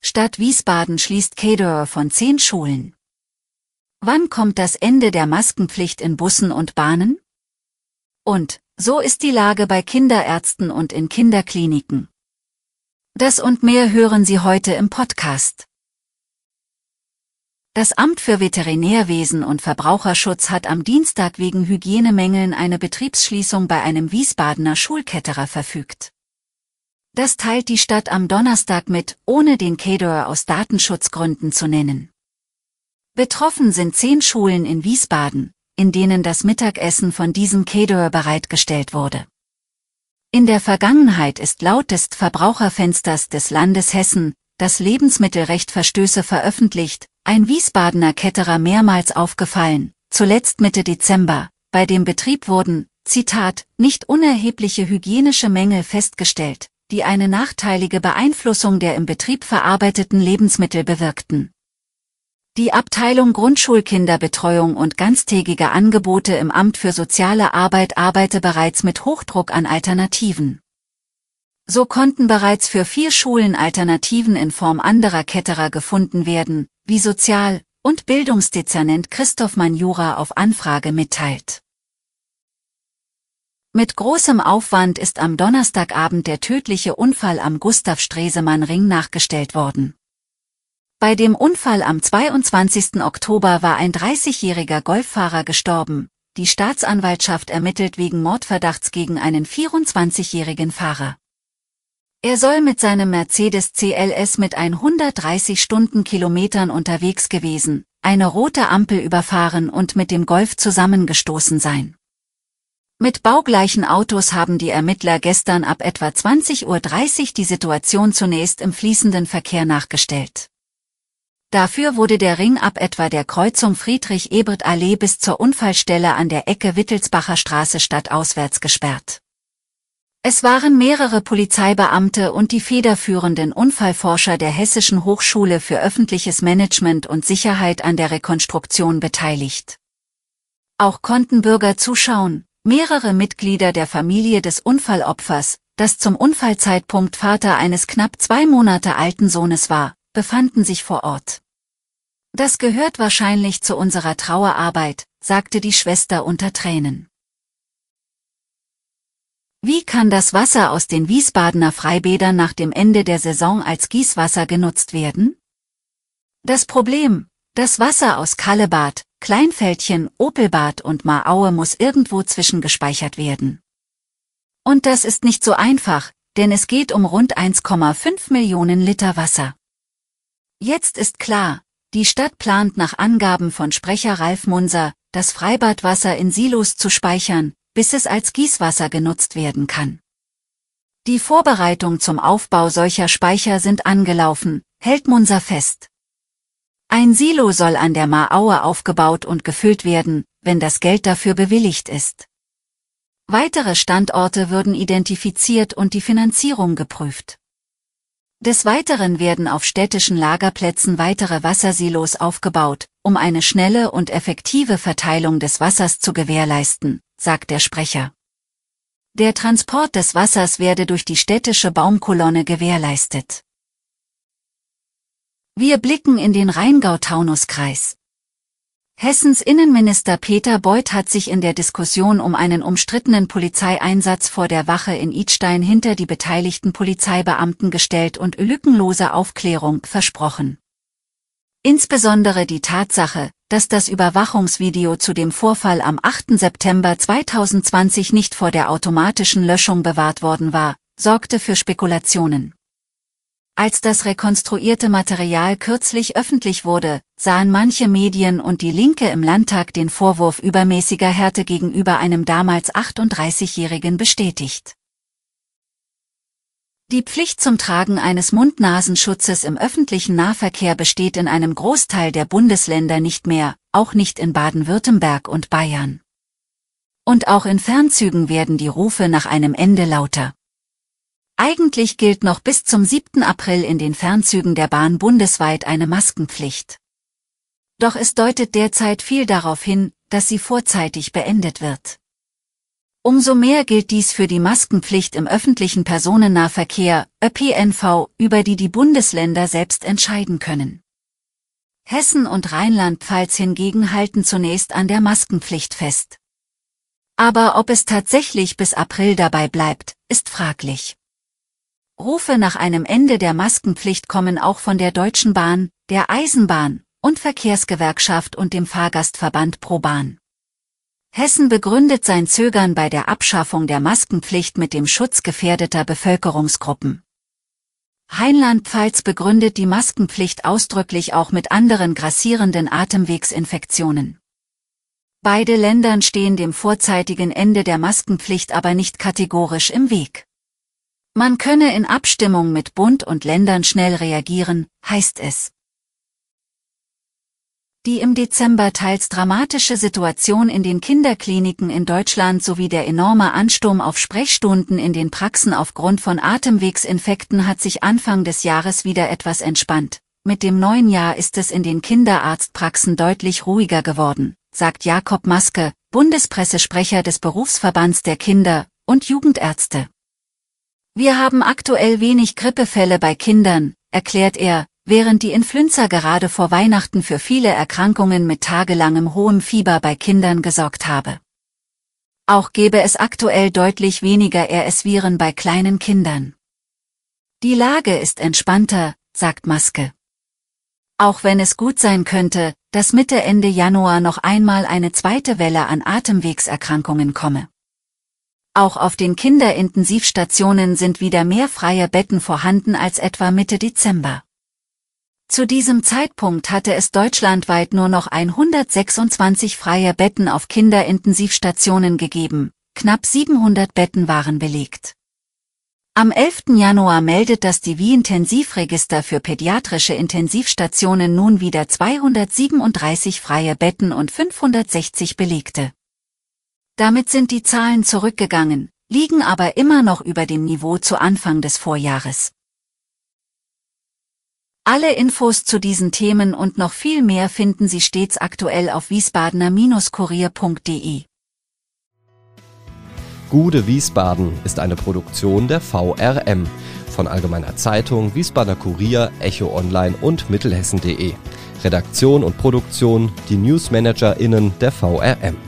Stadt Wiesbaden schließt Caterer von zehn Schulen. Wann kommt das Ende der Maskenpflicht in Bussen und Bahnen? Und, so ist die Lage bei Kinderärzten und in Kinderkliniken. Das und mehr hören Sie heute im Podcast. Das Amt für Veterinärwesen und Verbraucherschutz hat am Dienstag wegen Hygienemängeln eine Betriebsschließung bei einem Wiesbadener Schulketterer verfügt. Das teilt die Stadt am Donnerstag mit, ohne den Caterer aus Datenschutzgründen zu nennen. Betroffen sind zehn Schulen in Wiesbaden, in denen das Mittagessen von diesem Caterer bereitgestellt wurde. In der Vergangenheit ist laut des Verbraucherfensters des Landes Hessen, das Lebensmittelrecht Verstöße veröffentlicht, ein Wiesbadener Ketterer mehrmals aufgefallen, zuletzt Mitte Dezember, bei dem Betrieb wurden, Zitat, nicht unerhebliche hygienische Mängel festgestellt, die eine nachteilige Beeinflussung der im Betrieb verarbeiteten Lebensmittel bewirkten. Die Abteilung Grundschulkinderbetreuung und ganztägige Angebote im Amt für soziale Arbeit arbeite bereits mit Hochdruck an Alternativen. So konnten bereits für vier Schulen Alternativen in Form anderer Ketterer gefunden werden, wie Sozial- und Bildungsdezernent Christoph Manjura auf Anfrage mitteilt. Mit großem Aufwand ist am Donnerstagabend der tödliche Unfall am Gustav Stresemann Ring nachgestellt worden. Bei dem Unfall am 22. Oktober war ein 30-jähriger Golffahrer gestorben. Die Staatsanwaltschaft ermittelt wegen Mordverdachts gegen einen 24-jährigen Fahrer. Er soll mit seinem Mercedes CLS mit 130 Stundenkilometern unterwegs gewesen, eine rote Ampel überfahren und mit dem Golf zusammengestoßen sein. Mit baugleichen Autos haben die Ermittler gestern ab etwa 20.30 Uhr die Situation zunächst im fließenden Verkehr nachgestellt. Dafür wurde der Ring ab etwa der Kreuzung Friedrich-Ebert-Allee bis zur Unfallstelle an der Ecke Wittelsbacher Straße stadtauswärts gesperrt. Es waren mehrere Polizeibeamte und die federführenden Unfallforscher der Hessischen Hochschule für öffentliches Management und Sicherheit an der Rekonstruktion beteiligt. Auch konnten Bürger zuschauen, Mehrere Mitglieder der Familie des Unfallopfers, das zum Unfallzeitpunkt Vater eines knapp zwei Monate alten Sohnes war, befanden sich vor Ort. Das gehört wahrscheinlich zu unserer Trauerarbeit, sagte die Schwester unter Tränen. Wie kann das Wasser aus den Wiesbadener Freibädern nach dem Ende der Saison als Gießwasser genutzt werden? Das Problem, das Wasser aus Kallebad, Kleinfeldchen, Opelbad und Maaue muss irgendwo zwischengespeichert werden. Und das ist nicht so einfach, denn es geht um rund 1,5 Millionen Liter Wasser. Jetzt ist klar, die Stadt plant nach Angaben von Sprecher Ralf Munser, das Freibadwasser in Silos zu speichern, bis es als Gießwasser genutzt werden kann. Die Vorbereitung zum Aufbau solcher Speicher sind angelaufen, hält Munser fest. Ein Silo soll an der Maaue aufgebaut und gefüllt werden, wenn das Geld dafür bewilligt ist. Weitere Standorte würden identifiziert und die Finanzierung geprüft. Des Weiteren werden auf städtischen Lagerplätzen weitere Wassersilos aufgebaut, um eine schnelle und effektive Verteilung des Wassers zu gewährleisten, sagt der Sprecher. Der Transport des Wassers werde durch die städtische Baumkolonne gewährleistet. Wir blicken in den Rheingau-Taunus-Kreis. Hessens Innenminister Peter Beuth hat sich in der Diskussion um einen umstrittenen Polizeieinsatz vor der Wache in Idstein hinter die beteiligten Polizeibeamten gestellt und lückenlose Aufklärung versprochen. Insbesondere die Tatsache, dass das Überwachungsvideo zu dem Vorfall am 8. September 2020 nicht vor der automatischen Löschung bewahrt worden war, sorgte für Spekulationen. Als das rekonstruierte Material kürzlich öffentlich wurde, sahen manche Medien und die Linke im Landtag den Vorwurf übermäßiger Härte gegenüber einem damals 38-Jährigen bestätigt. Die Pflicht zum Tragen eines Mund-Nasenschutzes im öffentlichen Nahverkehr besteht in einem Großteil der Bundesländer nicht mehr, auch nicht in Baden-Württemberg und Bayern. Und auch in Fernzügen werden die Rufe nach einem Ende lauter. Eigentlich gilt noch bis zum 7. April in den Fernzügen der Bahn bundesweit eine Maskenpflicht. Doch es deutet derzeit viel darauf hin, dass sie vorzeitig beendet wird. Umso mehr gilt dies für die Maskenpflicht im öffentlichen Personennahverkehr, ÖPNV, über die die Bundesländer selbst entscheiden können. Hessen und Rheinland-Pfalz hingegen halten zunächst an der Maskenpflicht fest. Aber ob es tatsächlich bis April dabei bleibt, ist fraglich. Rufe nach einem Ende der Maskenpflicht kommen auch von der Deutschen Bahn, der Eisenbahn und Verkehrsgewerkschaft und dem Fahrgastverband ProBahn. Hessen begründet sein Zögern bei der Abschaffung der Maskenpflicht mit dem Schutz gefährdeter Bevölkerungsgruppen. Rheinland-Pfalz begründet die Maskenpflicht ausdrücklich auch mit anderen grassierenden Atemwegsinfektionen. Beide Ländern stehen dem vorzeitigen Ende der Maskenpflicht aber nicht kategorisch im Weg. Man könne in Abstimmung mit Bund und Ländern schnell reagieren, heißt es. Die im Dezember teils dramatische Situation in den Kinderkliniken in Deutschland sowie der enorme Ansturm auf Sprechstunden in den Praxen aufgrund von Atemwegsinfekten hat sich Anfang des Jahres wieder etwas entspannt. Mit dem neuen Jahr ist es in den Kinderarztpraxen deutlich ruhiger geworden, sagt Jakob Maske, Bundespressesprecher des Berufsverbands der Kinder- und Jugendärzte. Wir haben aktuell wenig Grippefälle bei Kindern, erklärt er, während die Influenza gerade vor Weihnachten für viele Erkrankungen mit tagelangem hohem Fieber bei Kindern gesorgt habe. Auch gebe es aktuell deutlich weniger RS-Viren bei kleinen Kindern. Die Lage ist entspannter, sagt Maske. Auch wenn es gut sein könnte, dass Mitte Ende Januar noch einmal eine zweite Welle an Atemwegserkrankungen komme. Auch auf den Kinderintensivstationen sind wieder mehr freie Betten vorhanden als etwa Mitte Dezember. Zu diesem Zeitpunkt hatte es deutschlandweit nur noch 126 freie Betten auf Kinderintensivstationen gegeben, knapp 700 Betten waren belegt. Am 11. Januar meldet das Divi-Intensivregister für pädiatrische Intensivstationen nun wieder 237 freie Betten und 560 belegte. Damit sind die Zahlen zurückgegangen, liegen aber immer noch über dem Niveau zu Anfang des Vorjahres. Alle Infos zu diesen Themen und noch viel mehr finden Sie stets aktuell auf wiesbadener-kurier.de. Gude Wiesbaden ist eine Produktion der VRM von Allgemeiner Zeitung, Wiesbadener Kurier, Echo Online und Mittelhessen.de. Redaktion und Produktion die NewsmanagerInnen der VRM.